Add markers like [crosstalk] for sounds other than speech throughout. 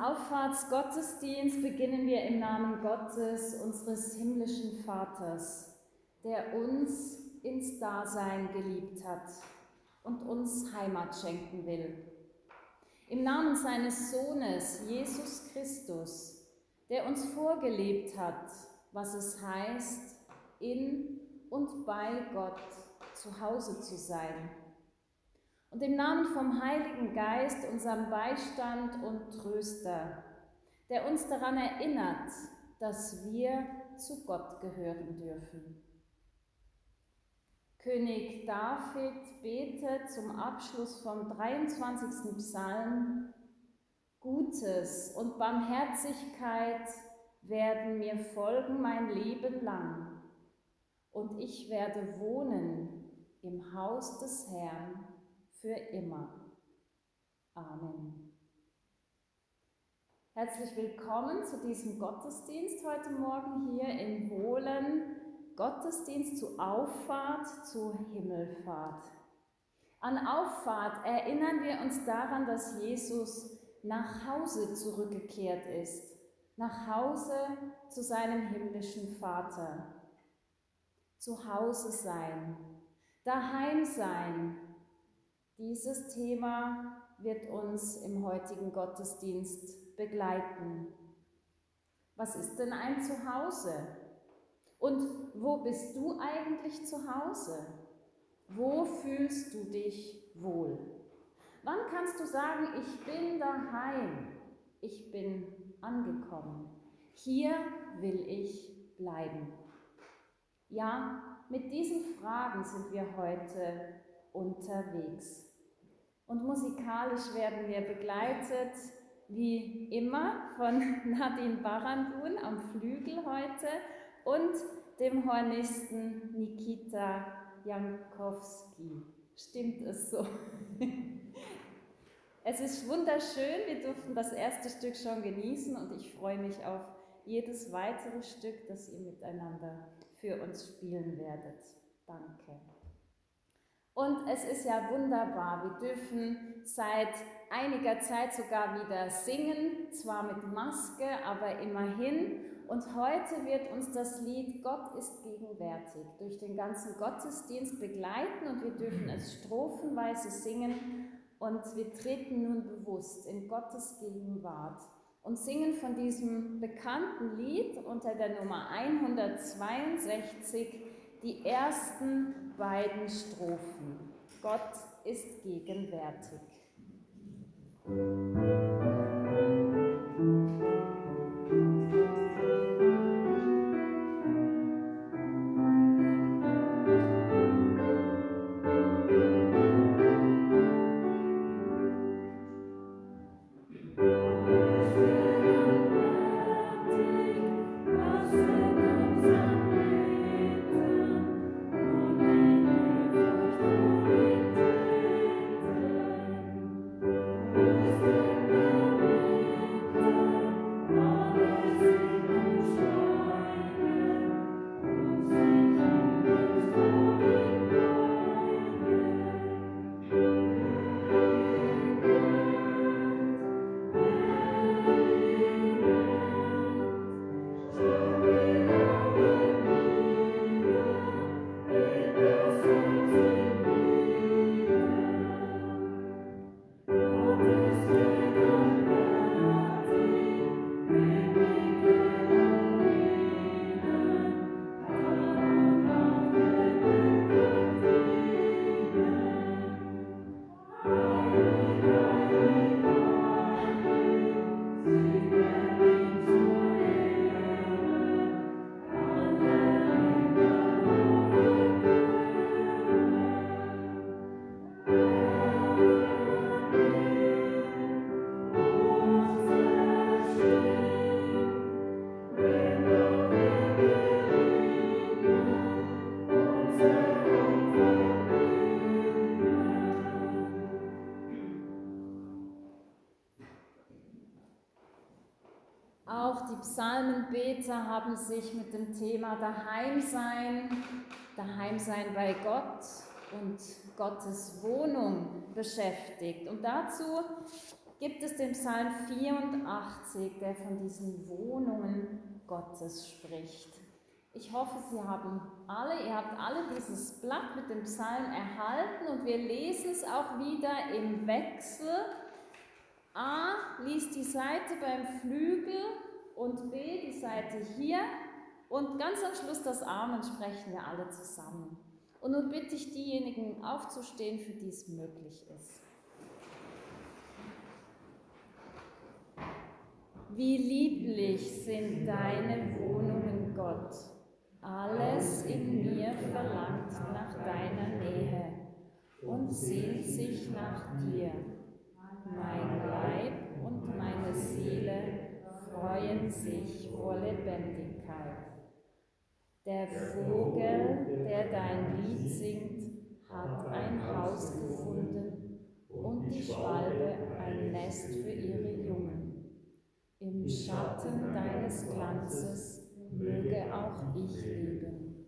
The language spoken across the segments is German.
Diesen Auffahrtsgottesdienst beginnen wir im Namen Gottes, unseres himmlischen Vaters, der uns ins Dasein geliebt hat und uns Heimat schenken will. Im Namen seines Sohnes, Jesus Christus, der uns vorgelebt hat, was es heißt, in und bei Gott zu Hause zu sein und im Namen vom Heiligen Geist, unserem Beistand und Tröster, der uns daran erinnert, dass wir zu Gott gehören dürfen. König David betet zum Abschluss vom 23. Psalm, Gutes und Barmherzigkeit werden mir folgen mein Leben lang, und ich werde wohnen im Haus des Herrn für immer. Amen. Herzlich willkommen zu diesem Gottesdienst heute Morgen hier in Wohlen. Gottesdienst zu Auffahrt, zu Himmelfahrt. An Auffahrt erinnern wir uns daran, dass Jesus nach Hause zurückgekehrt ist, nach Hause zu seinem himmlischen Vater. Zu Hause sein, daheim sein, dieses Thema wird uns im heutigen Gottesdienst begleiten. Was ist denn ein Zuhause? Und wo bist du eigentlich zu Hause? Wo fühlst du dich wohl? Wann kannst du sagen, ich bin daheim, ich bin angekommen, hier will ich bleiben? Ja, mit diesen Fragen sind wir heute unterwegs. Und musikalisch werden wir begleitet, wie immer, von [laughs] Nadine Barandun am Flügel heute und dem Hornisten Nikita Jankowski. Stimmt es so? [laughs] Es ist wunderschön, wir durften das erste Stück schon genießen und ich freue mich auf jedes weitere Stück, das ihr miteinander für uns spielen werdet. Danke. Und es ist ja wunderbar, wir dürfen seit einiger Zeit sogar wieder singen, zwar mit Maske, aber immerhin. Und heute wird uns das Lied Gott ist gegenwärtig durch den ganzen Gottesdienst begleiten und wir dürfen es strophenweise singen und wir treten nun bewusst in Gottes Gegenwart und singen von diesem bekannten Lied unter der Nummer 162 die ersten beiden Strophen. Gott ist gegenwärtig. Psalmenbeter haben sich mit dem Thema Daheimsein, Daheimsein bei Gott und Gottes Wohnung beschäftigt. Und dazu gibt es den Psalm 84, der von diesen Wohnungen Gottes spricht. Ich hoffe, Sie haben alle, ihr habt alle dieses Blatt mit dem Psalm erhalten und wir lesen es auch wieder im Wechsel. A liest die Seite beim Flügel und B die Seite hier und ganz am Schluss das Amen sprechen wir alle zusammen. Und nun bitte ich diejenigen aufzustehen, für die es möglich ist. Wie lieblich sind deine Wohnungen, Gott. Alles in mir verlangt nach deiner Nähe und sehnt sich nach dir. Mein Leib und meine Seele freuen sich vor Lebendigkeit. Der Vogel, der dein Lied singt, hat ein Haus gefunden und die Schwalbe ein Nest für ihre Jungen. Im Schatten deines Glanzes möge auch ich leben.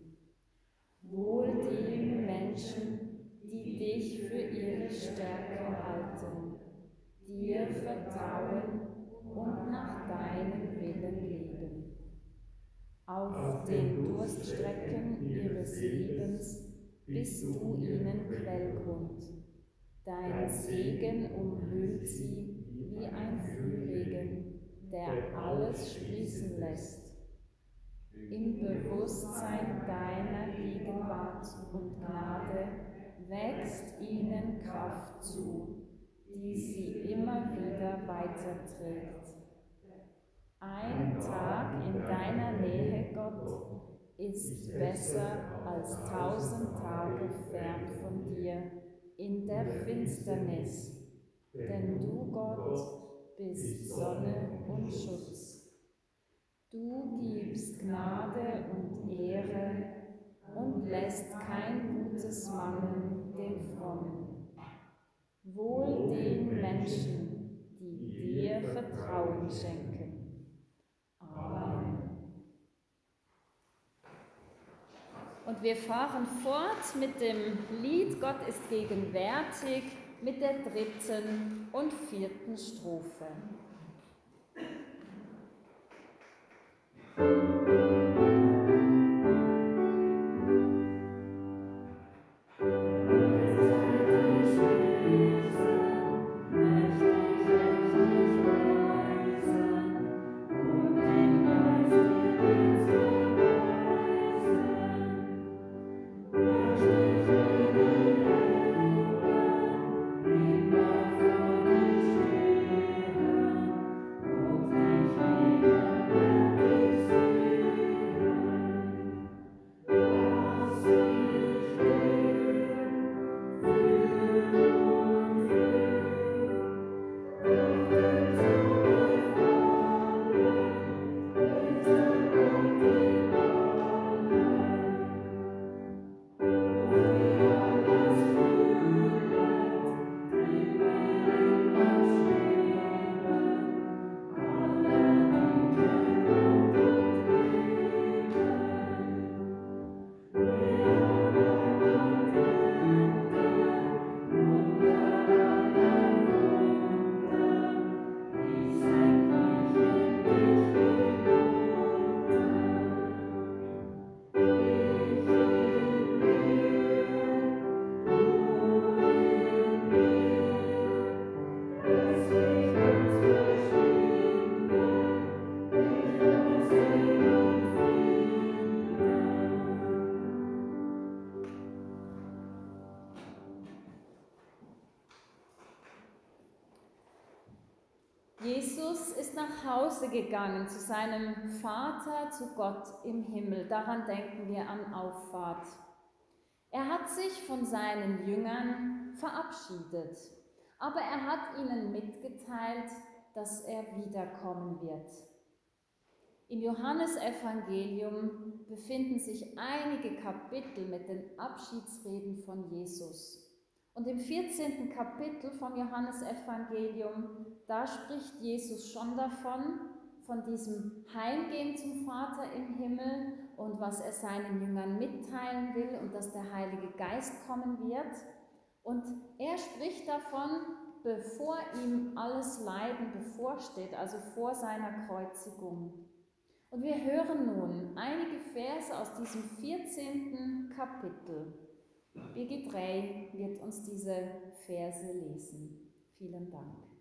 Wohl dem Menschen, die dich für ihre Stärke halten, dir vertrauen und nach deinem Willen leben. Auf den Durststrecken ihres Lebens bist du ihnen Quellgrund. Dein Segen umhüllt sie wie ein Frühregen, der alles sprießen lässt im Bewusstsein deiner Gegenwart und Gnade wächst ihnen Kraft zu, die sie immer wieder weiterträgt. Ein Tag in deiner Nähe, Gott, ist besser als tausend Tage fern von dir in der Finsternis, denn du, Gott, bist Sonne und Schutz. Du gibst Gnade und Ehre und lässt kein Gutes mangeln den Frommen. Wohl den Menschen, die dir Vertrauen schenken. Amen. Und wir fahren fort mit dem Lied Gott ist gegenwärtig mit der dritten und vierten Strophe. Hause gegangen zu seinem Vater, zu Gott im Himmel. Daran denken wir an Auffahrt. Er hat sich von seinen Jüngern verabschiedet, aber er hat ihnen mitgeteilt, dass er wiederkommen wird. Im Johannesevangelium befinden sich einige Kapitel mit den Abschiedsreden von Jesus. Und im 14. Kapitel vom Johannesevangelium, da spricht Jesus schon davon, von diesem Heimgehen zum Vater im Himmel und was er seinen Jüngern mitteilen will und dass der Heilige Geist kommen wird. Und er spricht davon, bevor ihm alles Leiden bevorsteht, also vor seiner Kreuzigung. Und wir hören nun einige Verse aus diesem 14. Kapitel. Birgit Rey wird uns diese Verse lesen. Vielen Dank.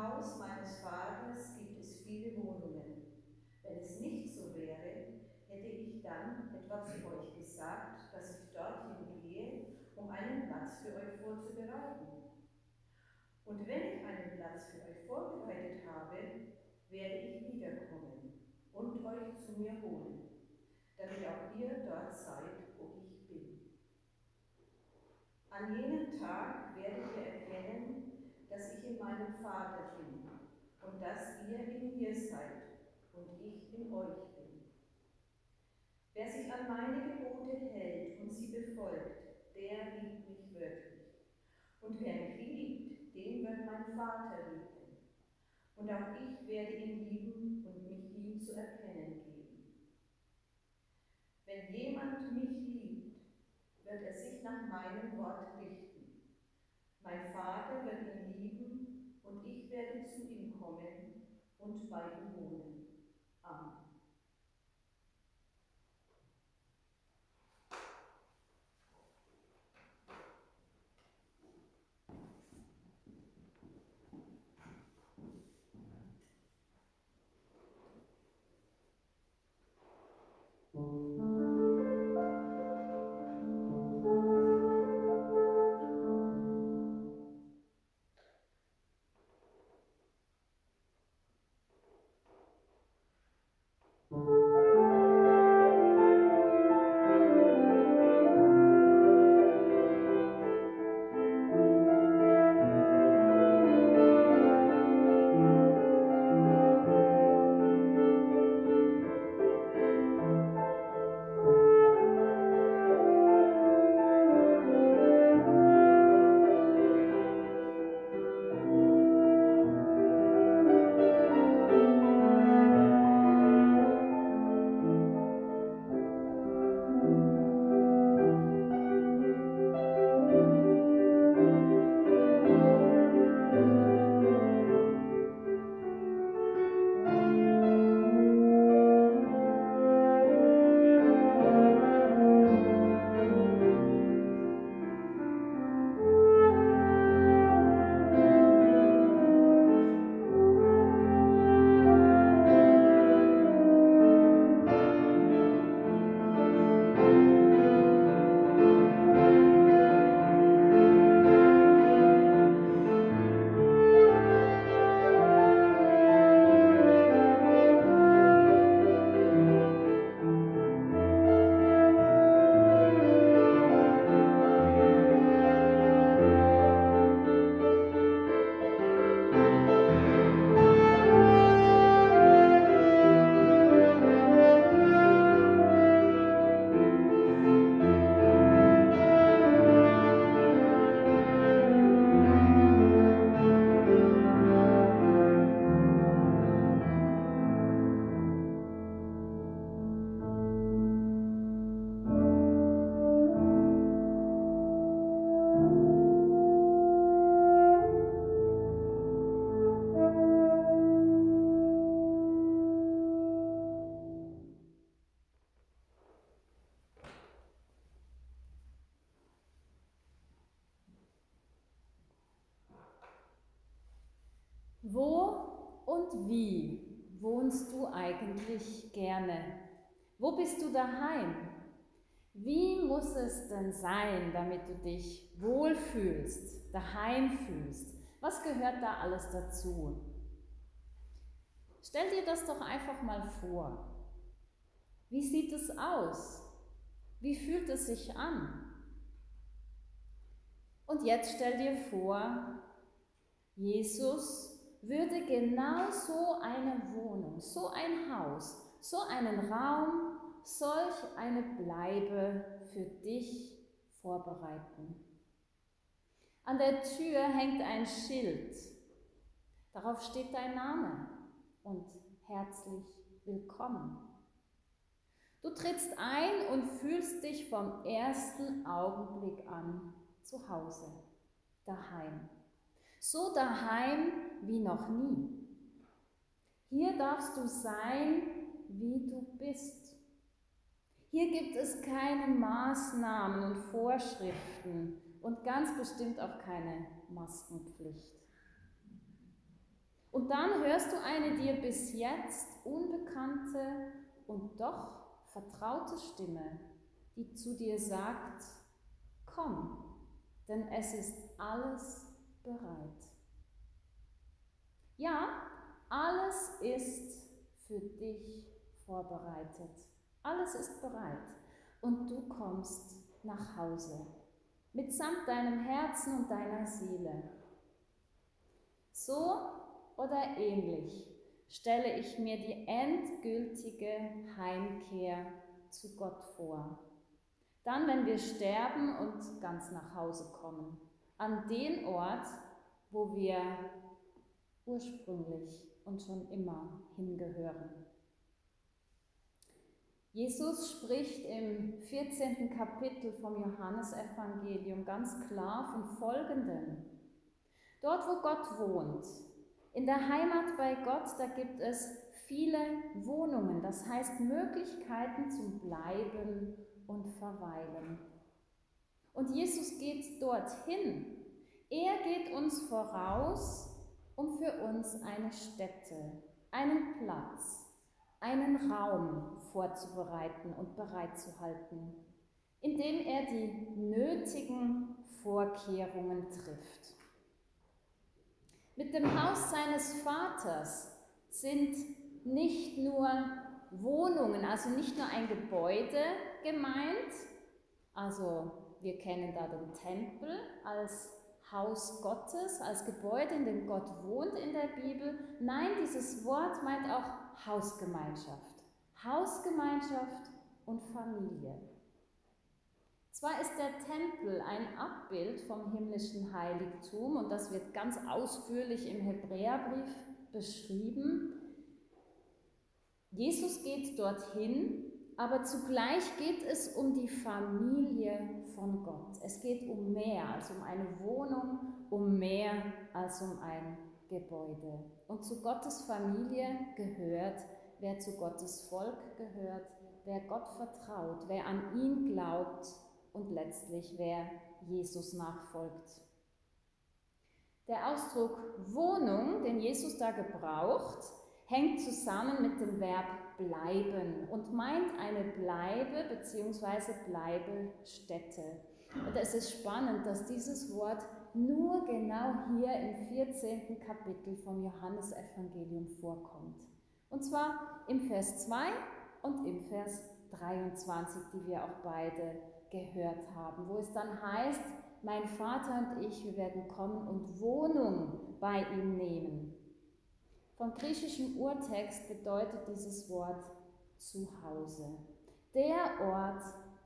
Haus meines Vaters gibt es viele Wohnungen. Wenn es nicht so wäre, hätte ich dann etwa zu euch gesagt, dass ich dorthin gehe, um einen Platz für euch vorzubereiten. Und wenn ich einen Platz für euch vorbereitet habe, werde ich wiederkommen und euch zu mir holen, damit auch ihr dort seid, wo ich bin. An jenem Tag werdet ihr erkennen, dass ich in meinem Vater bin und dass ihr in mir seid und ich in euch bin. Wer sich an meine Gebote hält und sie befolgt, der liebt mich wirklich. Und wer mich liebt, den wird mein Vater lieben. Und auch ich werde ihn lieben und zu erkennen geben. Wenn jemand mich liebt, wird er sich nach meinem Wort richten. Mein Vater wird ihn lieben und ich werde zu ihm kommen und bei ihm wohnen. Amen. Eigentlich gerne? Wo bist du daheim? Wie muss es denn sein, damit du dich wohlfühlst, daheim fühlst? Was gehört da alles dazu? Stell dir das doch einfach mal vor. Wie sieht es aus? Wie fühlt es sich an? Und jetzt stell dir vor, Jesus würde genau so eine Wohnung, so ein Haus, so einen Raum, solch eine Bleibe für dich vorbereiten. An der Tür hängt ein Schild. Darauf steht dein Name und herzlich willkommen. Du trittst ein und fühlst dich vom ersten Augenblick an zu Hause, daheim. So daheim wie noch nie. Hier darfst du sein, wie du bist. Hier gibt es keine Maßnahmen und Vorschriften und ganz bestimmt auch keine Maskenpflicht. Und dann hörst du eine dir bis jetzt unbekannte und doch vertraute Stimme, die zu dir sagt, komm, denn es ist alles bereit. Ja, alles ist für dich vorbereitet. Alles ist bereit. Und du kommst nach Hause mitsamt deinem Herzen und deiner Seele. So oder ähnlich stelle ich mir die endgültige Heimkehr zu Gott vor. Dann, wenn wir sterben und ganz nach Hause kommen, an den Ort, wo wir ursprünglich und schon immer hingehören. Jesus spricht im 14. Kapitel vom Johannesevangelium ganz klar von Folgendem. Dort, wo Gott wohnt, in der Heimat bei Gott, da gibt es viele Wohnungen, das heißt Möglichkeiten zum Bleiben und Verweilen. Und Jesus geht dorthin. Er geht uns voraus, um für uns eine Stätte, einen Platz, einen Raum vorzubereiten und bereitzuhalten, in dem er die nötigen Vorkehrungen trifft. Mit dem Haus seines Vaters sind nicht nur Wohnungen, also nicht nur ein Gebäude gemeint, also wir kennen da den Tempel als Haus Gottes, als Gebäude, in dem Gott wohnt in der Bibel. Nein, dieses Wort meint auch Hausgemeinschaft. Hausgemeinschaft und Familie. Zwar ist der Tempel ein Abbild vom himmlischen Heiligtum und das wird ganz ausführlich im Hebräerbrief beschrieben. Jesus geht dorthin, aber zugleich geht es um die Familie von Gott. Es geht um mehr als um eine Wohnung, um mehr als um ein Gebäude. Und zu Gottes Familie gehört, wer zu Gottes Volk gehört, wer Gott vertraut, wer an ihn glaubt und letztlich wer Jesus nachfolgt. Der Ausdruck Wohnung, den Jesus da gebraucht, hängt zusammen mit dem Verb bleiben und meint eine Bleibe bzw. Bleibestätte. Und es ist spannend, dass dieses Wort nur genau hier im 14. Kapitel vom Johannesevangelium vorkommt. Und zwar im Vers 2 und im Vers 23, die wir auch beide gehört haben, wo es dann heißt, mein Vater und ich, wir werden kommen und Wohnung bei ihm nehmen. Vom griechischen Urtext bedeutet dieses Wort Zuhause, der Ort,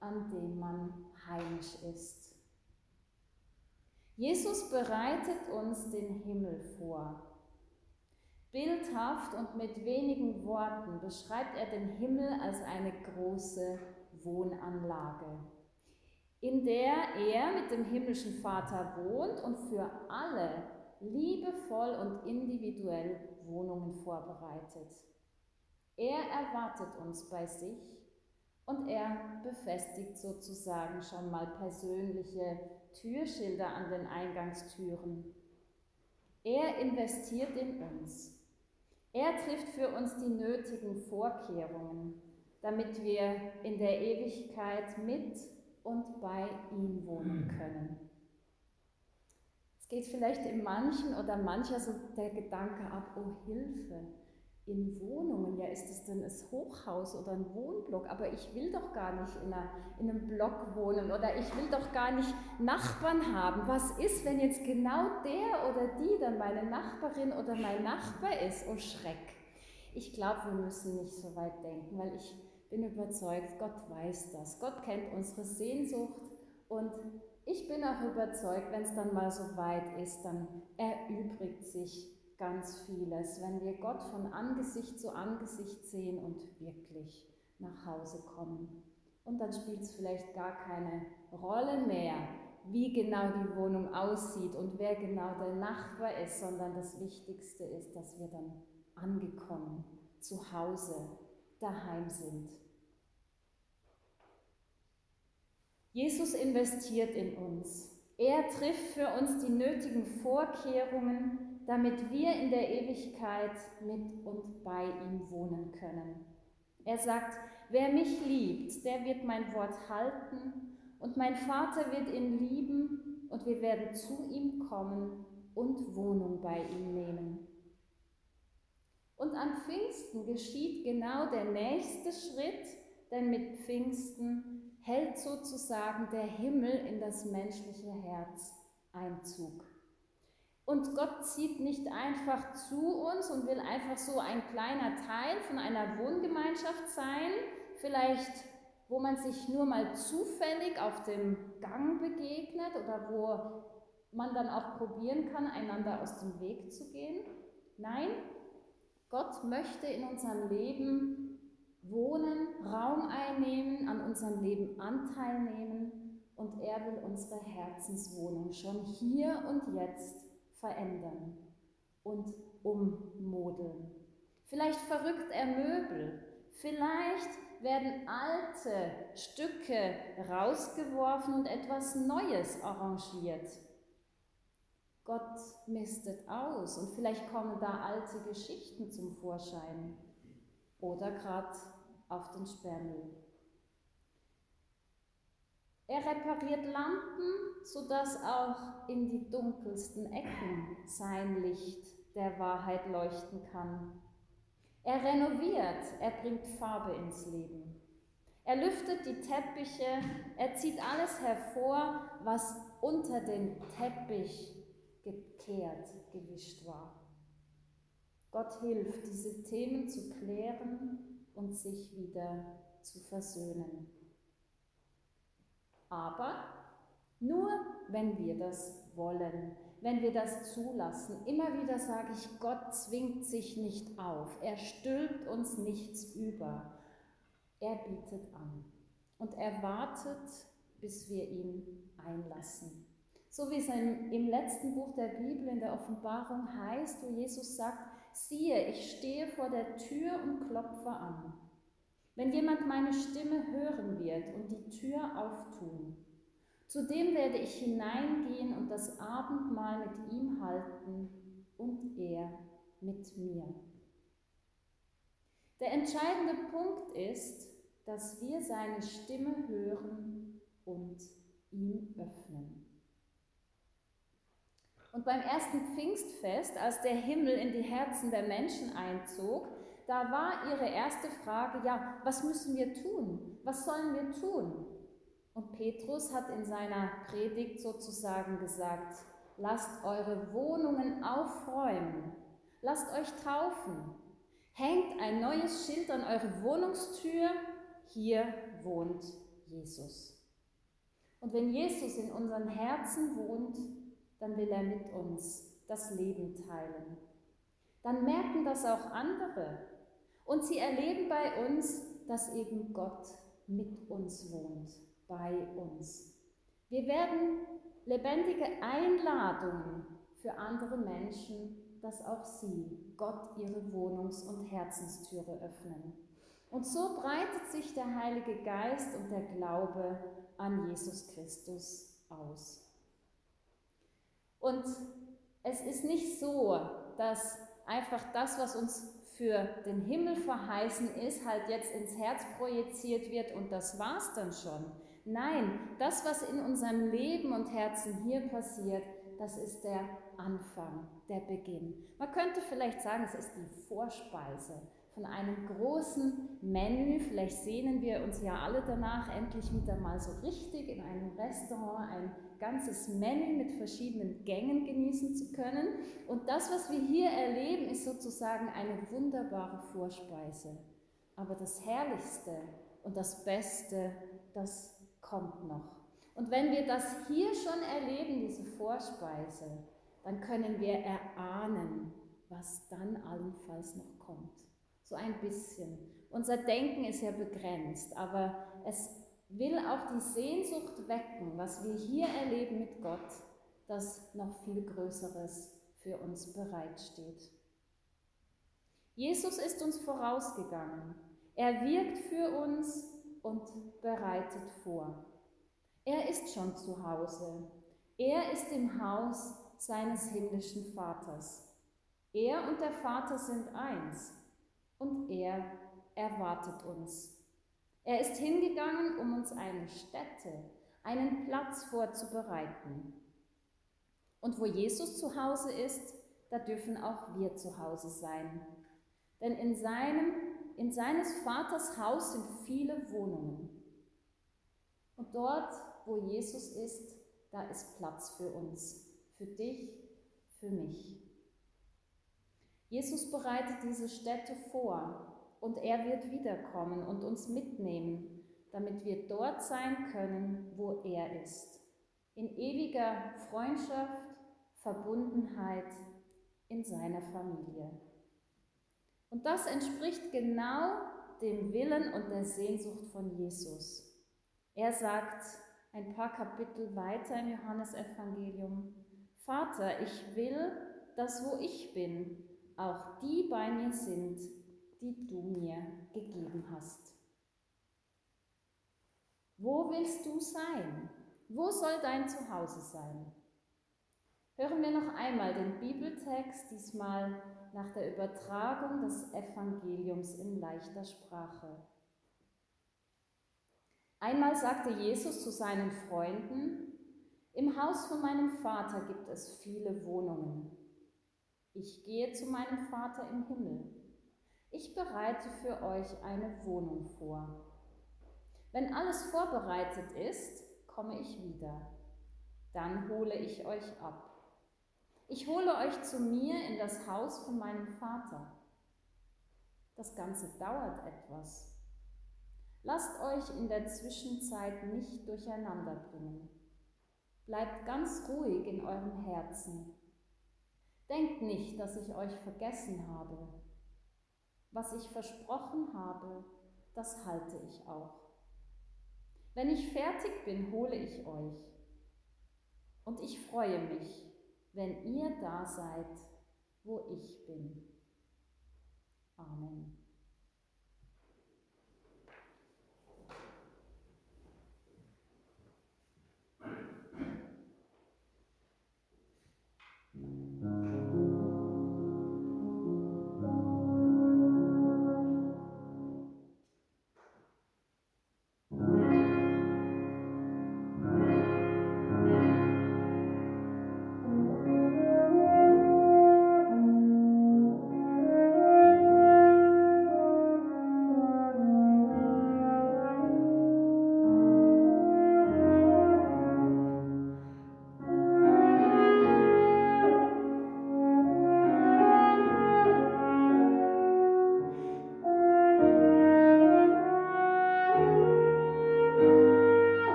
an dem man heimisch ist. Jesus bereitet uns den Himmel vor. Bildhaft und mit wenigen Worten beschreibt er den Himmel als eine große Wohnanlage in der er mit dem himmlischen Vater wohnt und für alle liebevoll und individuell Wohnungen vorbereitet. Er erwartet uns bei sich und er befestigt sozusagen schon mal persönliche Türschilder an den Eingangstüren. Er investiert in uns. Er trifft für uns die nötigen Vorkehrungen, damit wir in der Ewigkeit mit und bei ihm wohnen können. Geht vielleicht in manchen oder mancher so der Gedanke ab, oh Hilfe, in Wohnungen, ja ist es denn ein Hochhaus oder ein Wohnblock, aber ich will doch gar nicht in, einer, in einem Block wohnen oder ich will doch gar nicht Nachbarn haben. Was ist, wenn jetzt genau der oder die dann meine Nachbarin oder mein Nachbar ist? Oh Schreck. Ich glaube, wir müssen nicht so weit denken, weil ich bin überzeugt, Gott weiß das. Gott kennt unsere Sehnsucht und ich bin auch überzeugt, wenn es dann mal so weit ist, dann erübrigt sich ganz vieles, wenn wir Gott von Angesicht zu Angesicht sehen und wirklich nach Hause kommen. Und dann spielt es vielleicht gar keine Rolle mehr, wie genau die Wohnung aussieht und wer genau der Nachbar ist, sondern das Wichtigste ist, dass wir dann angekommen, zu Hause, daheim sind. Jesus investiert in uns. Er trifft für uns die nötigen Vorkehrungen, damit wir in der Ewigkeit mit und bei ihm wohnen können. Er sagt, wer mich liebt, der wird mein Wort halten und mein Vater wird ihn lieben und wir werden zu ihm kommen und Wohnung bei ihm nehmen. Und an Pfingsten geschieht genau der nächste Schritt, denn mit Pfingsten hält sozusagen der Himmel in das menschliche Herz Einzug. Und Gott zieht nicht einfach zu uns und will einfach so ein kleiner Teil von einer Wohngemeinschaft sein, vielleicht wo man sich nur mal zufällig auf dem Gang begegnet oder wo man dann auch probieren kann, einander aus dem Weg zu gehen. Nein, Gott möchte in unserem Leben wohnen, Raum einnehmen, an unserem Leben Anteil nehmen und er will unsere Herzenswohnung schon hier und jetzt verändern und ummodeln. Vielleicht verrückt er Möbel, vielleicht werden alte Stücke rausgeworfen und etwas Neues arrangiert. Gott mistet aus und vielleicht kommen da alte Geschichten zum Vorschein oder gerade auf den Sperrmüll. Er repariert Lampen, sodass auch in die dunkelsten Ecken sein Licht der Wahrheit leuchten kann. Er renoviert, er bringt Farbe ins Leben. Er lüftet die Teppiche, er zieht alles hervor, was unter den Teppich gekehrt, gewischt war. Gott hilft, diese Themen zu klären und sich wieder zu versöhnen. Aber nur wenn wir das wollen, wenn wir das zulassen. Immer wieder sage ich, Gott zwingt sich nicht auf. Er stülpt uns nichts über. Er bietet an. Und er wartet, bis wir ihn einlassen. So wie es im letzten Buch der Bibel in der Offenbarung heißt, wo Jesus sagt, siehe, ich stehe vor der Tür und klopfe an. Wenn jemand meine Stimme hören wird und die Tür auftun, zu dem werde ich hineingehen und das Abendmahl mit ihm halten und er mit mir. Der entscheidende Punkt ist, dass wir seine Stimme hören und ihm öffnen. Und beim ersten Pfingstfest, als der Himmel in die Herzen der Menschen einzog, da war ihre erste Frage, ja, was müssen wir tun? Was sollen wir tun? Und Petrus hat in seiner Predigt sozusagen gesagt, lasst eure Wohnungen aufräumen, lasst euch taufen, hängt ein neues Schild an eure Wohnungstür, hier wohnt Jesus. Und wenn Jesus in unseren Herzen wohnt, dann will er mit uns das Leben teilen. Dann merken das auch andere und sie erleben bei uns, dass eben Gott mit uns wohnt, bei uns. Wir werden lebendige Einladungen für andere Menschen, dass auch sie Gott ihre Wohnungs- und Herzenstüre öffnen. Und so breitet sich der Heilige Geist und der Glaube an Jesus Christus aus. Und es ist nicht so, dass einfach das, was uns für den Himmel verheißen ist, halt jetzt ins Herz projiziert wird und das war's dann schon. Nein, das, was in unserem Leben und Herzen hier passiert, das ist der Anfang, der Beginn. Man könnte vielleicht sagen, es ist die Vorspeise von einem großen Menü. Vielleicht sehnen wir uns ja alle danach, endlich wieder mal so richtig in einem Restaurant ein ganzes Menü mit verschiedenen Gängen genießen zu können. Und das, was wir hier erleben, ist sozusagen eine wunderbare Vorspeise. Aber das Herrlichste und das Beste, das kommt noch. Und wenn wir das hier schon erleben, diese Vorspeise, dann können wir erahnen, was dann allenfalls noch kommt. So ein bisschen. Unser Denken ist ja begrenzt, aber es will auch die Sehnsucht wecken, was wir hier erleben mit Gott, dass noch viel Größeres für uns bereitsteht. Jesus ist uns vorausgegangen. Er wirkt für uns und bereitet vor. Er ist schon zu Hause. Er ist im Haus seines himmlischen Vaters. Er und der Vater sind eins und er erwartet uns. Er ist hingegangen, um uns eine Stätte, einen Platz vorzubereiten. Und wo Jesus zu Hause ist, da dürfen auch wir zu Hause sein. Denn in, seinem, in seines Vaters Haus sind viele Wohnungen. Und dort, wo Jesus ist, da ist Platz für uns, für dich, für mich. Jesus bereitet diese Stätte vor und er wird wiederkommen und uns mitnehmen, damit wir dort sein können, wo er ist. In ewiger Freundschaft, Verbundenheit in seiner Familie. Und das entspricht genau dem Willen und der Sehnsucht von Jesus. Er sagt ein paar Kapitel weiter im Johannesevangelium, Vater, ich will, dass wo ich bin, auch die bei mir sind, die du mir gegeben hast. Wo willst du sein? Wo soll dein Zuhause sein? Hören wir noch einmal den Bibeltext, diesmal nach der Übertragung des Evangeliums in leichter Sprache. Einmal sagte Jesus zu seinen Freunden, im Haus von meinem Vater gibt es viele Wohnungen. Ich gehe zu meinem Vater im Himmel ich bereite für euch eine Wohnung vor. Wenn alles vorbereitet ist, komme ich wieder. Dann hole ich euch ab. Ich hole euch zu mir in das Haus von meinem Vater. Das Ganze dauert etwas. Lasst euch in der Zwischenzeit nicht durcheinander bringen. Bleibt ganz ruhig in eurem Herzen. Denkt nicht, dass ich euch vergessen habe. Was ich versprochen habe, das halte ich auch. Wenn ich fertig bin, hole ich euch. Und ich freue mich, wenn ihr da seid, wo ich bin. Amen.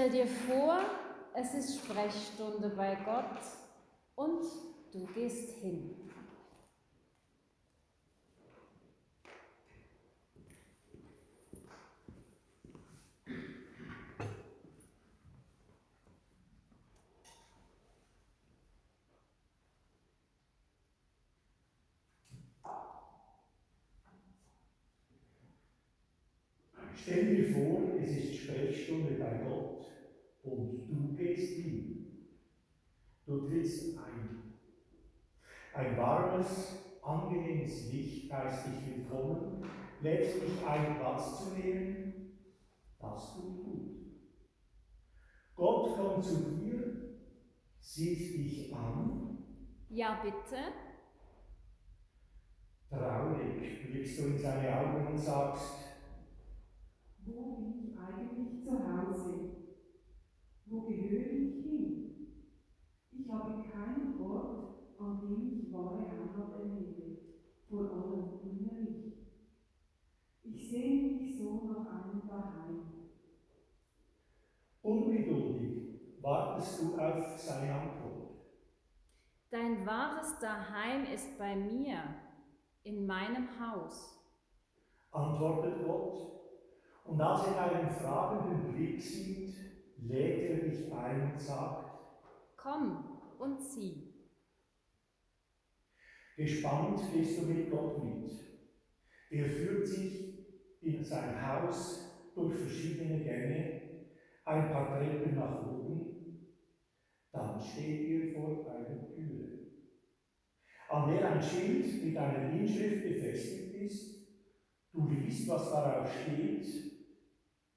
Stell dir vor, es ist Sprechstunde bei Gott und du gehst hin. Stell dir vor, es ist Sprechstunde bei Gott hin. Du trittst ein. Ein warmes, angenehmes Licht heißt dich willkommen, lädt dich ein, Platz zu nehmen. Das tut gut. Gott kommt zu dir, sieht dich an. Ja, bitte. Traurig blickst du in seine Augen und sagst, wo bin ich eigentlich zu Hause? Wo gehöre ich hin? Ich habe keinen Ort, an dem ich wahre Heimat erlebe, vor allem innerlich. Ich sehne mich so nach einem Daheim. Ungeduldig wartest du auf seine Antwort. Dein wahres Daheim ist bei mir, in meinem Haus. Antwortet Gott und als er deinen fragenden Blick sieht, lädt er dich ein und sagt, Komm und sieh. Gespannt gehst du mit Gott mit. Er führt sich in sein Haus durch verschiedene Gänge, ein paar Treppen nach oben, dann steht ihr vor einer Türe, an der ein Schild mit einer Inschrift befestigt ist. Du liest, was darauf steht,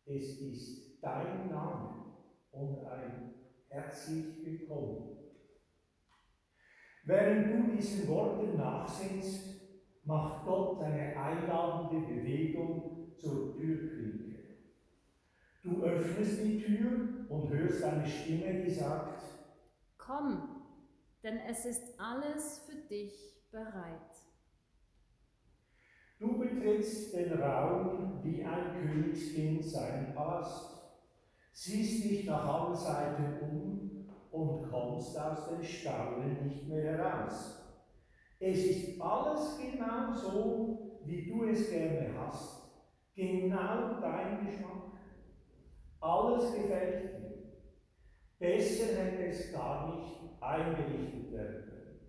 es ist dein Name und ein herzlich willkommen. Während du diesen Worten nachsinnst, macht Gott eine einladende Bewegung zur Türklinke. Du öffnest die Tür und hörst eine Stimme, die sagt, Komm, denn es ist alles für dich bereit. Du betrittst den Raum wie ein Königskind seinen Palast, siehst dich nach allen Seiten um und kommst aus dem Staunen nicht mehr heraus. Es ist alles genau so, wie du es gerne hast, genau dein Geschmack. Alles gefällt dir. Besser hätte es gar nicht eingerichtet werden können.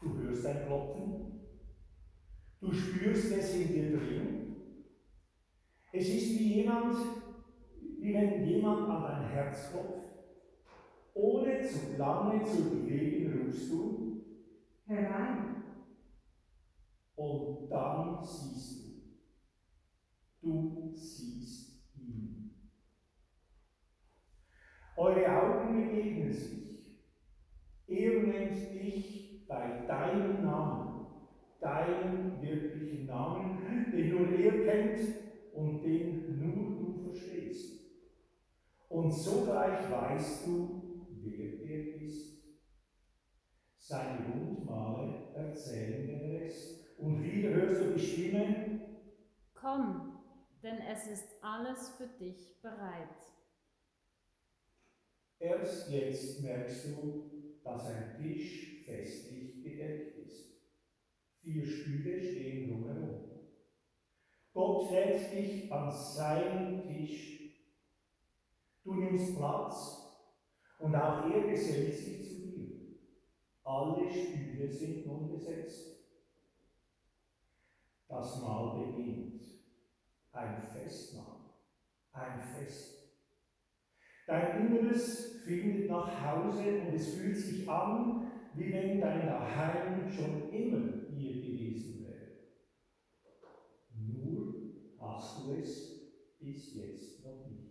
Du hörst ein Klopfen Du spürst es in dir drin. Es ist wie jemand, wie wenn jemand an dein Herz klopft. Ohne zu lange zu überlegen, rufst du herein. Und dann siehst du. Du siehst ihn. Eure Augen begegnen sich. Er nennt dich bei deinem Namen deinen wirklichen Namen, den nur er kennt und den nur du verstehst. Und sogleich weißt du, wer er ist. Seine Wundmale erzählen den Rest. Und wieder hörst du die Stimme, Komm, denn es ist alles für dich bereit. Erst jetzt merkst du, dass ein Tisch festlich gedeckt ist. Vier Stühle stehen drumherum. Gott lädt dich an seinen Tisch. Du nimmst Platz und auch er gesellt sich zu dir. Alle Stühle sind nun besetzt. Das Mahl beginnt. Ein Festmahl. Ein Fest. Dein Inneres findet nach Hause und es fühlt sich an, wie wenn dein Daheim schon immer hier gewesen wäre. Nur hast du es bis jetzt noch nicht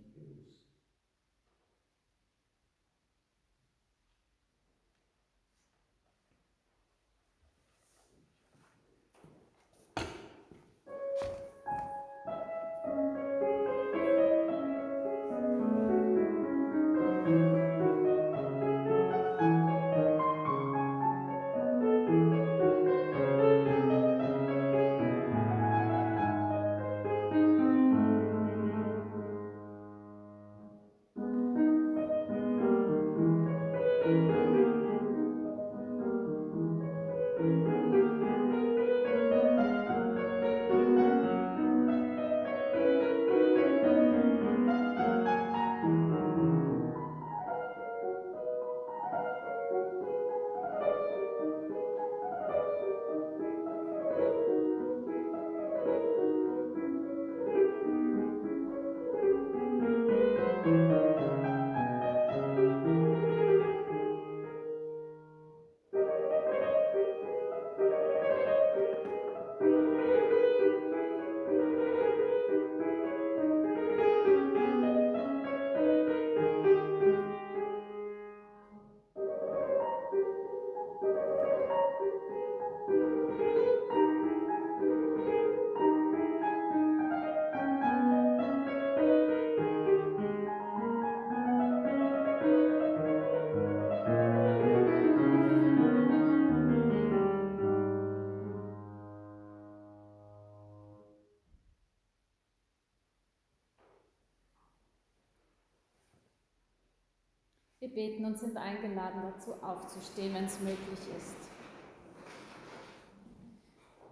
Wir beten und sind eingeladen dazu aufzustehen, wenn es möglich ist.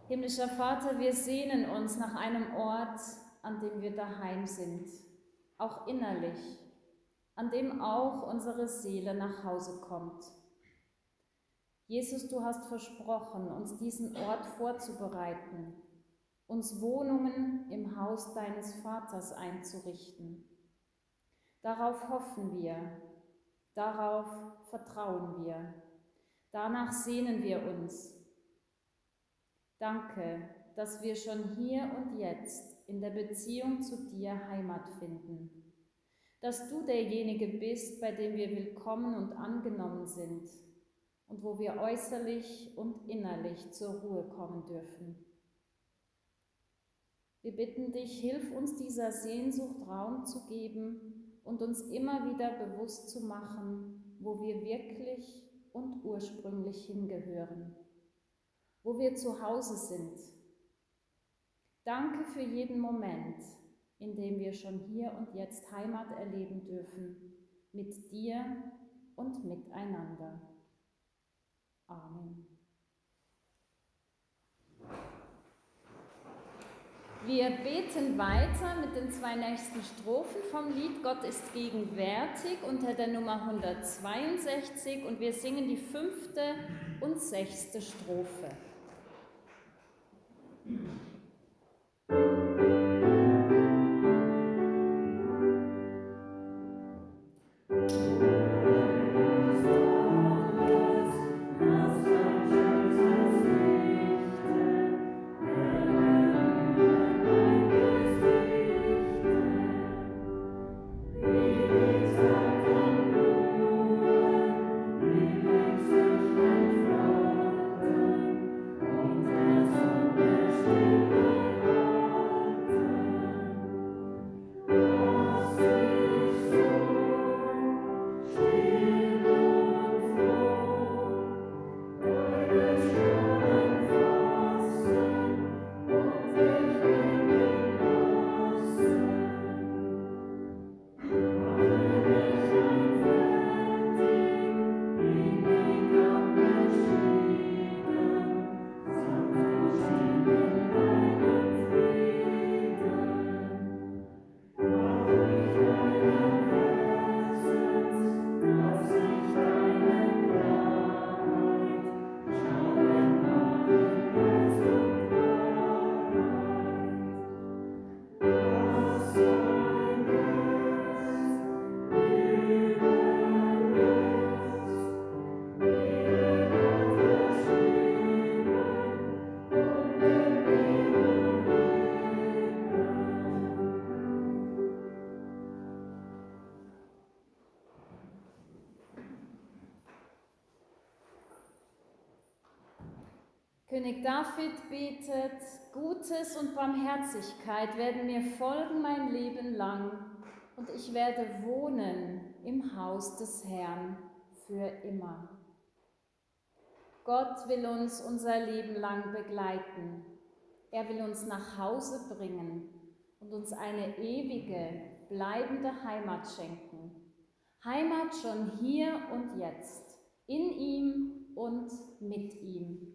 Himmlischer Vater, wir sehnen uns nach einem Ort, an dem wir daheim sind, auch innerlich, an dem auch unsere Seele nach Hause kommt. Jesus, du hast versprochen, uns diesen Ort vorzubereiten, uns Wohnungen im Haus deines Vaters einzurichten. Darauf hoffen wir, darauf vertrauen wir, danach sehnen wir uns. Danke, dass wir schon hier und jetzt in der Beziehung zu dir Heimat finden, dass du derjenige bist, bei dem wir willkommen und angenommen sind und wo wir äußerlich und innerlich zur Ruhe kommen dürfen. Wir bitten dich, hilf uns dieser Sehnsucht Raum zu geben und uns immer wieder bewusst zu machen, wo wir wirklich und ursprünglich hingehören, wo wir zu Hause sind. Danke für jeden Moment, in dem wir schon hier und jetzt Heimat erleben dürfen, mit dir und miteinander. Amen. Wir beten weiter mit den zwei nächsten Strophen vom Lied Gott ist gegenwärtig unter der Nummer 162 und wir singen die fünfte und sechste Strophe. König David betet, Gutes und Barmherzigkeit werden mir folgen mein Leben lang und ich werde wohnen im Haus des Herrn für immer. Gott will uns unser Leben lang begleiten. Er will uns nach Hause bringen und uns eine ewige, bleibende Heimat schenken. Heimat schon hier und jetzt, in ihm und mit ihm.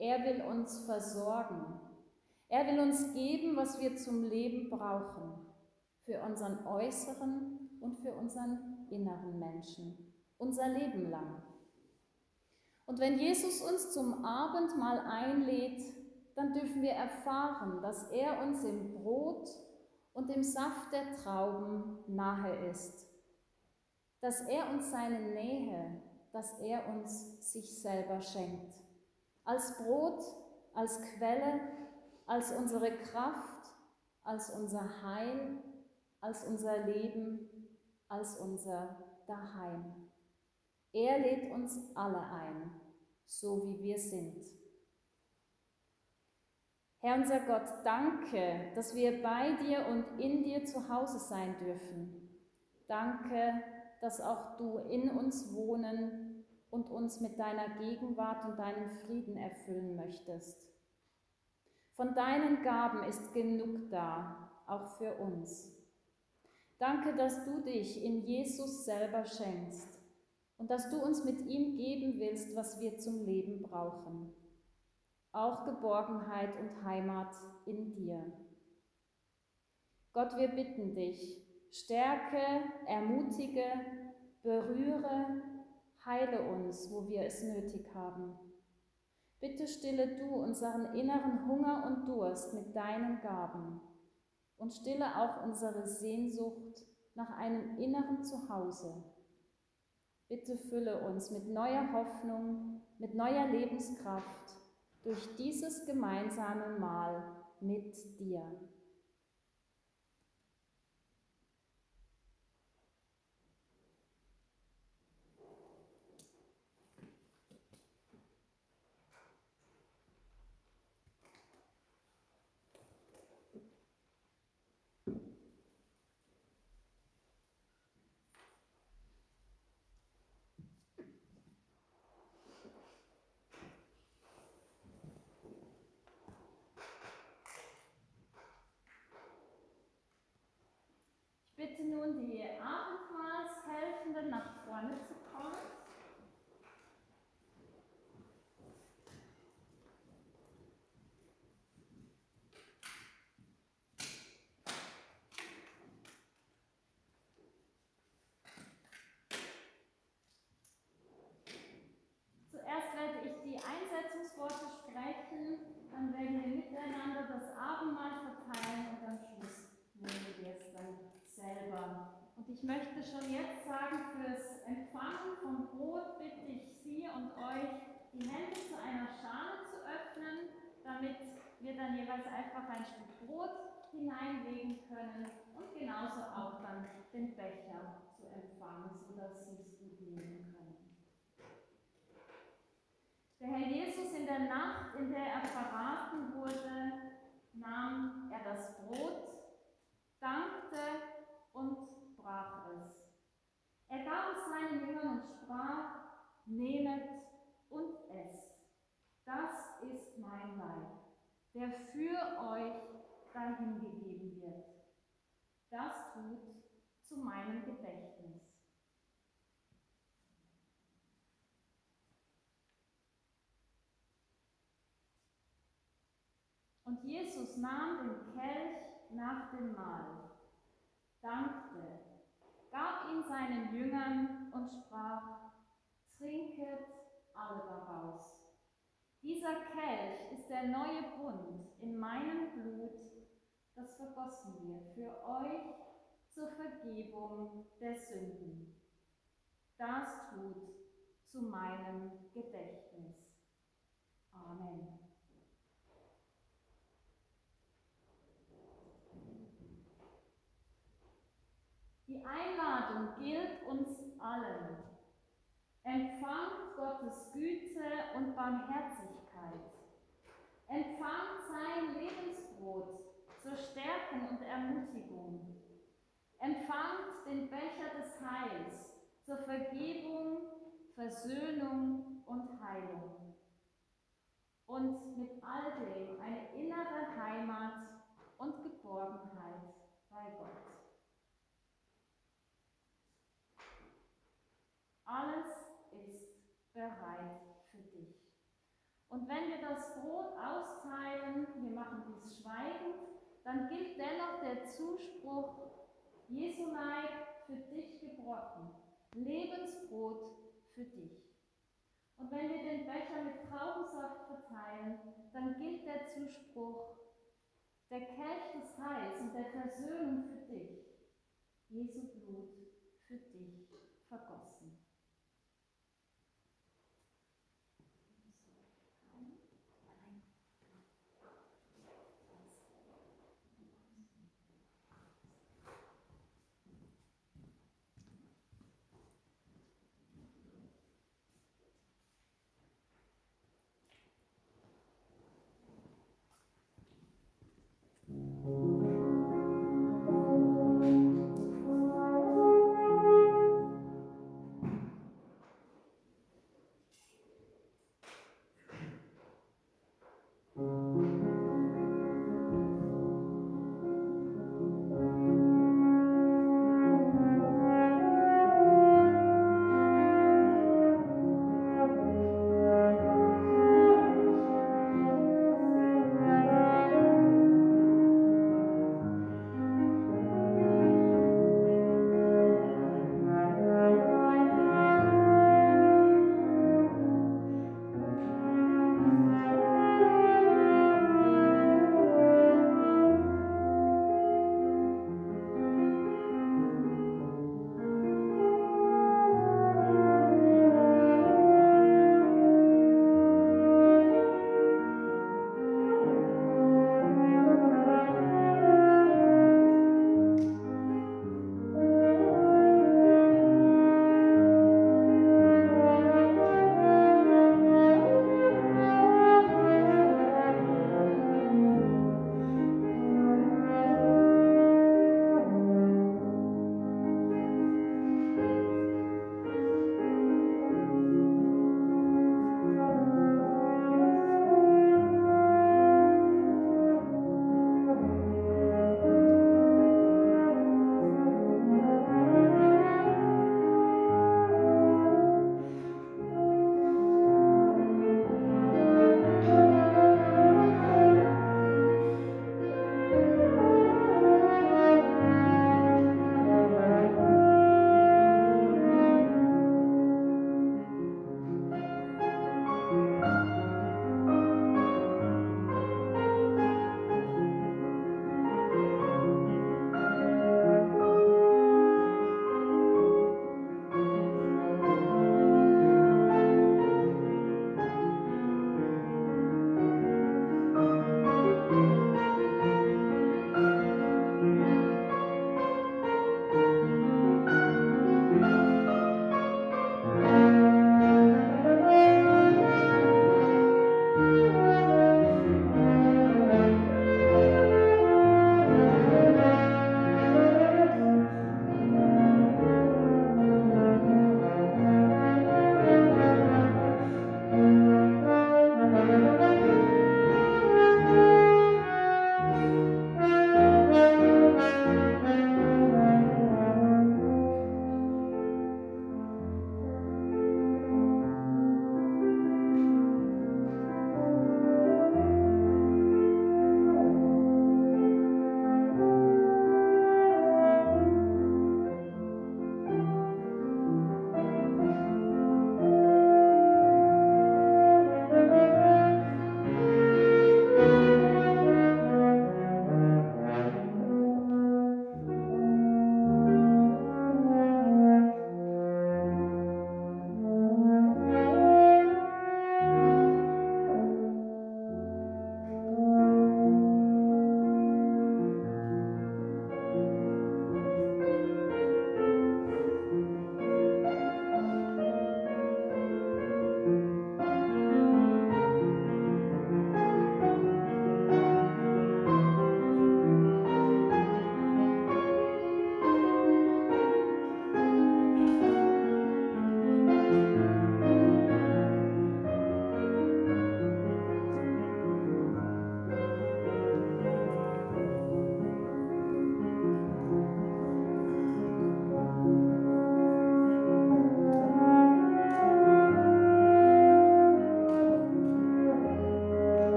Er will uns versorgen. Er will uns geben, was wir zum Leben brauchen, für unseren äußeren und für unseren inneren Menschen, unser Leben lang. Und wenn Jesus uns zum Abendmahl einlädt, dann dürfen wir erfahren, dass er uns im Brot und im Saft der Trauben nahe ist, dass er uns seine Nähe, dass er uns sich selber schenkt als Brot, als Quelle, als unsere Kraft, als unser Heil, als unser Leben, als unser Daheim. Er lädt uns alle ein, so wie wir sind. Herr unser Gott, danke, dass wir bei dir und in dir zu Hause sein dürfen. Danke, dass auch du in uns wohnen und uns mit deiner Gegenwart und deinem Frieden erfüllen möchtest. Von deinen Gaben ist genug da, auch für uns. Danke, dass du dich in Jesus selber schenkst und dass du uns mit ihm geben willst, was wir zum Leben brauchen. Auch Geborgenheit und Heimat in dir. Gott, wir bitten dich, stärke, ermutige, berühre, heile uns, wo wir es nötig haben. Bitte stille du unseren inneren Hunger und Durst mit deinen Gaben und stille auch unsere Sehnsucht nach einem inneren Zuhause. Bitte fülle uns mit neuer Hoffnung, mit neuer Lebenskraft durch dieses gemeinsame Mahl mit dir. bitte nun die Abendmahlshelfenden nach vorne zu kommen. Zuerst werde ich die Einsetzungsworte sprechen, dann werden wir miteinander das Abendmahl verteilen und am Schluss nehmen wir es dann selber. Und ich möchte schon jetzt sagen, fürs Empfangen von Brot bitte ich Sie und euch, die Hände zu einer Schale zu öffnen, damit wir dann jeweils einfach ein Stück Brot hineinlegen können und genauso auch dann den Becher zu empfangen, sodass Sie es gut nehmen können. Der Herr Jesus in der Nacht, in der er verraten wurde, nahm er das Brot, dankte und brach es. Er gab es seinen Jüngern und sprach, nehmet und esst. Das ist mein Leib, der für euch dahingegeben wird. Das tut zu meinem Gedächtnis. Und Jesus nahm den Kelch nach dem Mahl dankte, gab ihn seinen Jüngern und sprach, trinket alle daraus. Dieser Kelch ist der neue Bund in meinem Blut, das vergossen wird für euch zur Vergebung der Sünden. Das tut zu meinem Gedächtnis. Amen. Die Einladung gilt uns allen. Empfangt Gottes Güte und Barmherzigkeit. Empfangt sein Lebensbrot zur Stärkung und Ermutigung. Empfangt den Becher des Heils zur Vergebung, Versöhnung und Heilung. Und mit all dem eine innere Heimat und Geborgenheit bei Gott. Alles ist bereit für dich. Und wenn wir das Brot austeilen, wir machen dies schweigend, dann gilt dennoch der Zuspruch, Jesu Leib für dich gebrochen, Lebensbrot für dich. Und wenn wir den Becher mit Traubensaft verteilen, dann gilt der Zuspruch, der Kelch des Heils und der Versöhnung für dich, Jesu Blut für dich vergossen.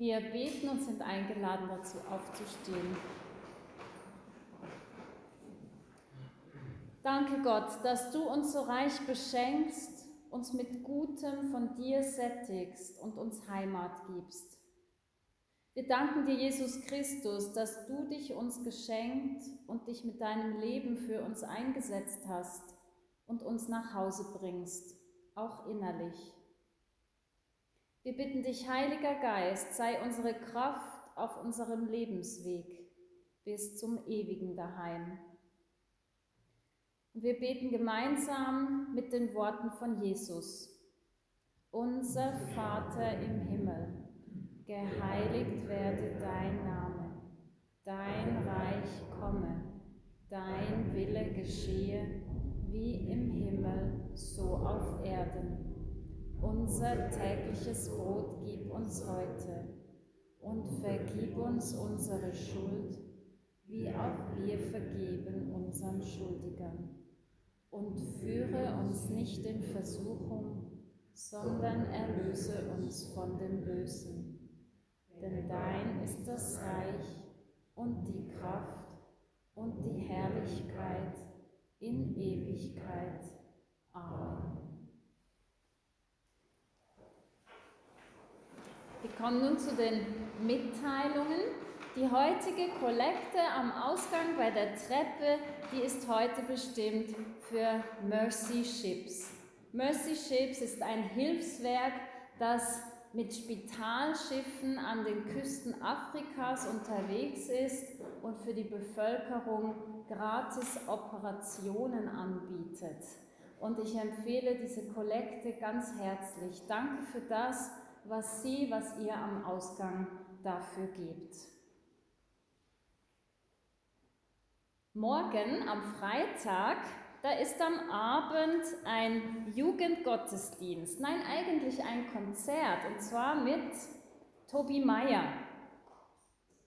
Wir beten und sind eingeladen dazu aufzustehen. Danke Gott, dass du uns so reich beschenkst, uns mit Gutem von dir sättigst und uns Heimat gibst. Wir danken dir, Jesus Christus, dass du dich uns geschenkt und dich mit deinem Leben für uns eingesetzt hast und uns nach Hause bringst, auch innerlich. Wir bitten dich, Heiliger Geist, sei unsere Kraft auf unserem Lebensweg bis zum ewigen Daheim. Und wir beten gemeinsam mit den Worten von Jesus. Unser Vater im Himmel, geheiligt werde dein Name, dein Reich komme, dein Wille geschehe, wie im Himmel, so auf Erden. Unser tägliches Brot gib uns heute und vergib uns unsere Schuld, wie auch wir vergeben unseren Schuldigern und führe uns nicht in Versuchung, sondern erlöse uns von dem Bösen. Denn dein ist das Reich und die Kraft und die Herrlichkeit in Ewigkeit. Amen. Wir kommen nun zu den Mitteilungen. Die heutige Kollekte am Ausgang bei der Treppe, die ist heute bestimmt für Mercy Ships. Mercy Ships ist ein Hilfswerk, das mit Spitalschiffen an den Küsten Afrikas unterwegs ist und für die Bevölkerung gratis Operationen anbietet. Und ich empfehle diese Kollekte ganz herzlich. Danke für das, was Sie, was ihr am Ausgang dafür gebt. Morgen am Freitag, da ist am Abend ein Jugendgottesdienst. Nein, eigentlich ein Konzert und zwar mit Tobi Meyer.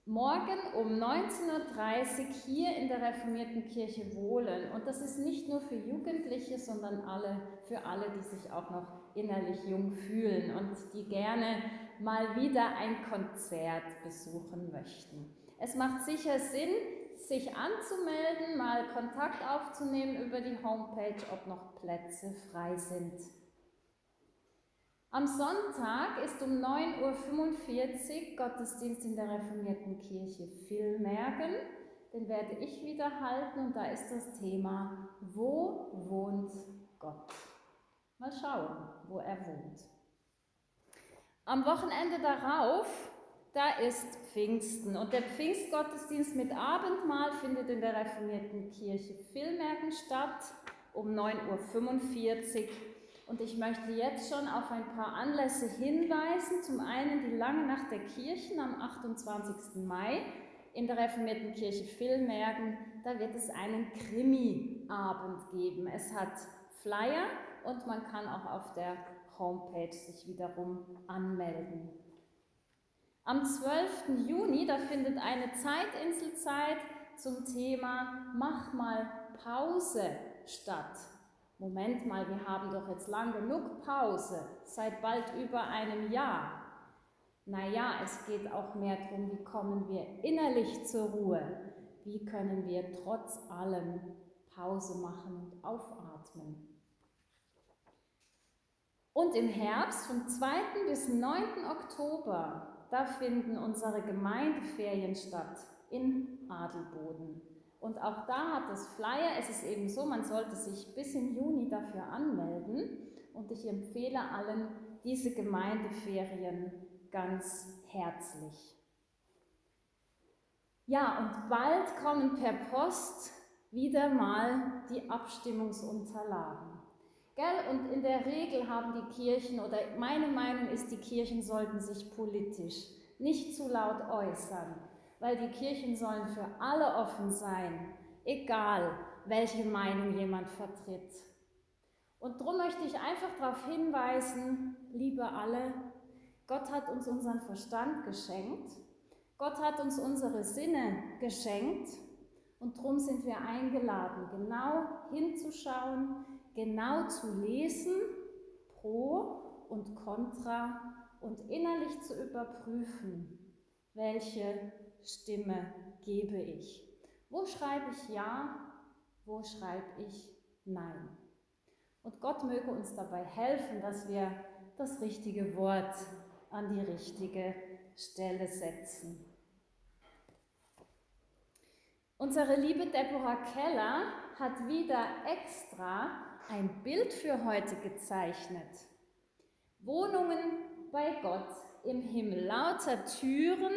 Morgen um 19.30 Uhr hier in der Reformierten Kirche Wohlen. Und das ist nicht nur für Jugendliche, sondern alle, für alle, die sich auch noch innerlich jung fühlen und die gerne mal wieder ein Konzert besuchen möchten. Es macht sicher Sinn, sich anzumelden, mal Kontakt aufzunehmen über die Homepage, ob noch Plätze frei sind. Am Sonntag ist um 9.45 Uhr Gottesdienst in der reformierten Kirche Villmergen. Den werde ich wieder halten und da ist das Thema, wo wohnt Gott? Mal schauen, wo er wohnt. Am Wochenende darauf da ist Pfingsten. Und der Pfingstgottesdienst mit Abendmahl findet in der reformierten Kirche Villmergen statt um 9.45 Uhr. Und ich möchte jetzt schon auf ein paar Anlässe hinweisen. Zum einen die lange Nacht der Kirchen am 28. Mai in der reformierten Kirche Villmergen. Da wird es einen Krimi-Abend geben. Es hat Flyer und man kann auch auf der Homepage sich wiederum anmelden. Am 12. Juni, da findet eine Zeitinselzeit zum Thema Mach mal Pause statt. Moment mal, wir haben doch jetzt lang genug Pause, seit bald über einem Jahr. Naja, es geht auch mehr darum, wie kommen wir innerlich zur Ruhe, wie können wir trotz allem Pause machen und aufatmen. Und im Herbst vom 2. bis 9. Oktober da finden unsere Gemeindeferien statt in Adelboden. Und auch da hat das Flyer, es ist eben so, man sollte sich bis im Juni dafür anmelden. Und ich empfehle allen diese Gemeindeferien ganz herzlich. Ja, und bald kommen per Post wieder mal die Abstimmungsunterlagen. Gell? Und in der Regel haben die Kirchen, oder meine Meinung ist, die Kirchen sollten sich politisch nicht zu laut äußern, weil die Kirchen sollen für alle offen sein, egal welche Meinung jemand vertritt. Und darum möchte ich einfach darauf hinweisen, liebe alle, Gott hat uns unseren Verstand geschenkt, Gott hat uns unsere Sinne geschenkt und darum sind wir eingeladen, genau hinzuschauen, genau zu lesen, pro und contra und innerlich zu überprüfen, welche Stimme gebe ich. Wo schreibe ich Ja, wo schreibe ich Nein? Und Gott möge uns dabei helfen, dass wir das richtige Wort an die richtige Stelle setzen. Unsere liebe Deborah Keller hat wieder extra ein Bild für heute gezeichnet. Wohnungen bei Gott im Himmel, lauter Türen,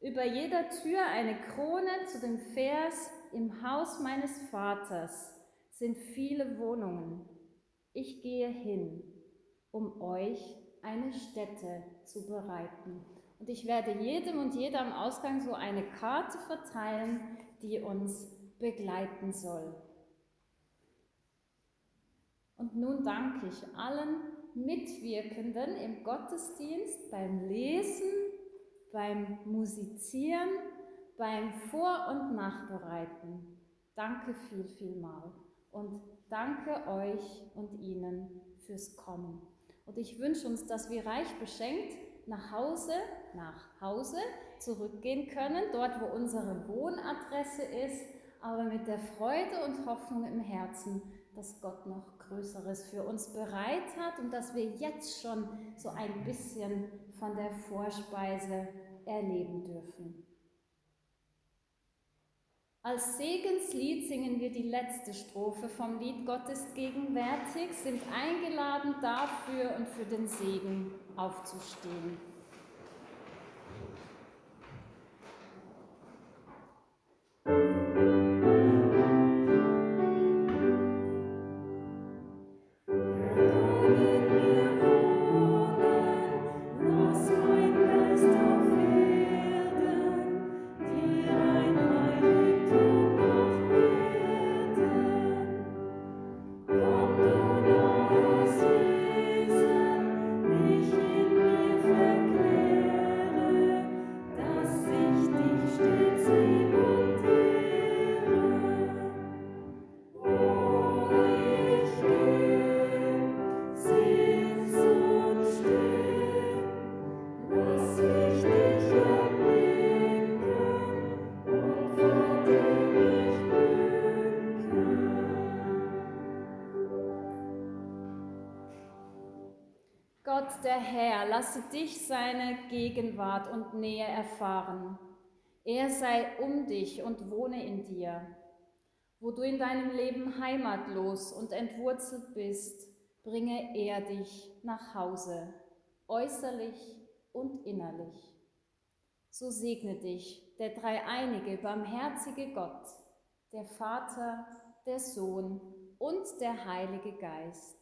über jeder Tür eine Krone zu dem Vers, im Haus meines Vaters sind viele Wohnungen. Ich gehe hin, um euch eine Stätte zu bereiten. Und ich werde jedem und jeder am Ausgang so eine Karte verteilen, die uns begleiten soll. Und nun danke ich allen Mitwirkenden im Gottesdienst beim Lesen, beim Musizieren, beim Vor- und Nachbereiten. Danke viel, viel mal. Und danke euch und Ihnen fürs Kommen. Und ich wünsche uns, dass wir reich beschenkt nach Hause, nach Hause zurückgehen können, dort wo unsere Wohnadresse ist, aber mit der Freude und Hoffnung im Herzen, dass Gott noch Größeres für uns bereit hat und dass wir jetzt schon so ein bisschen von der Vorspeise erleben dürfen. Als Segenslied singen wir die letzte Strophe vom Lied Gott ist gegenwärtig, sind eingeladen dafür und für den Segen aufzustehen. Herr, lasse dich seine Gegenwart und Nähe erfahren. Er sei um dich und wohne in dir. Wo du in deinem Leben heimatlos und entwurzelt bist, bringe er dich nach Hause, äußerlich und innerlich. So segne dich der dreieinige, barmherzige Gott, der Vater, der Sohn und der Heilige Geist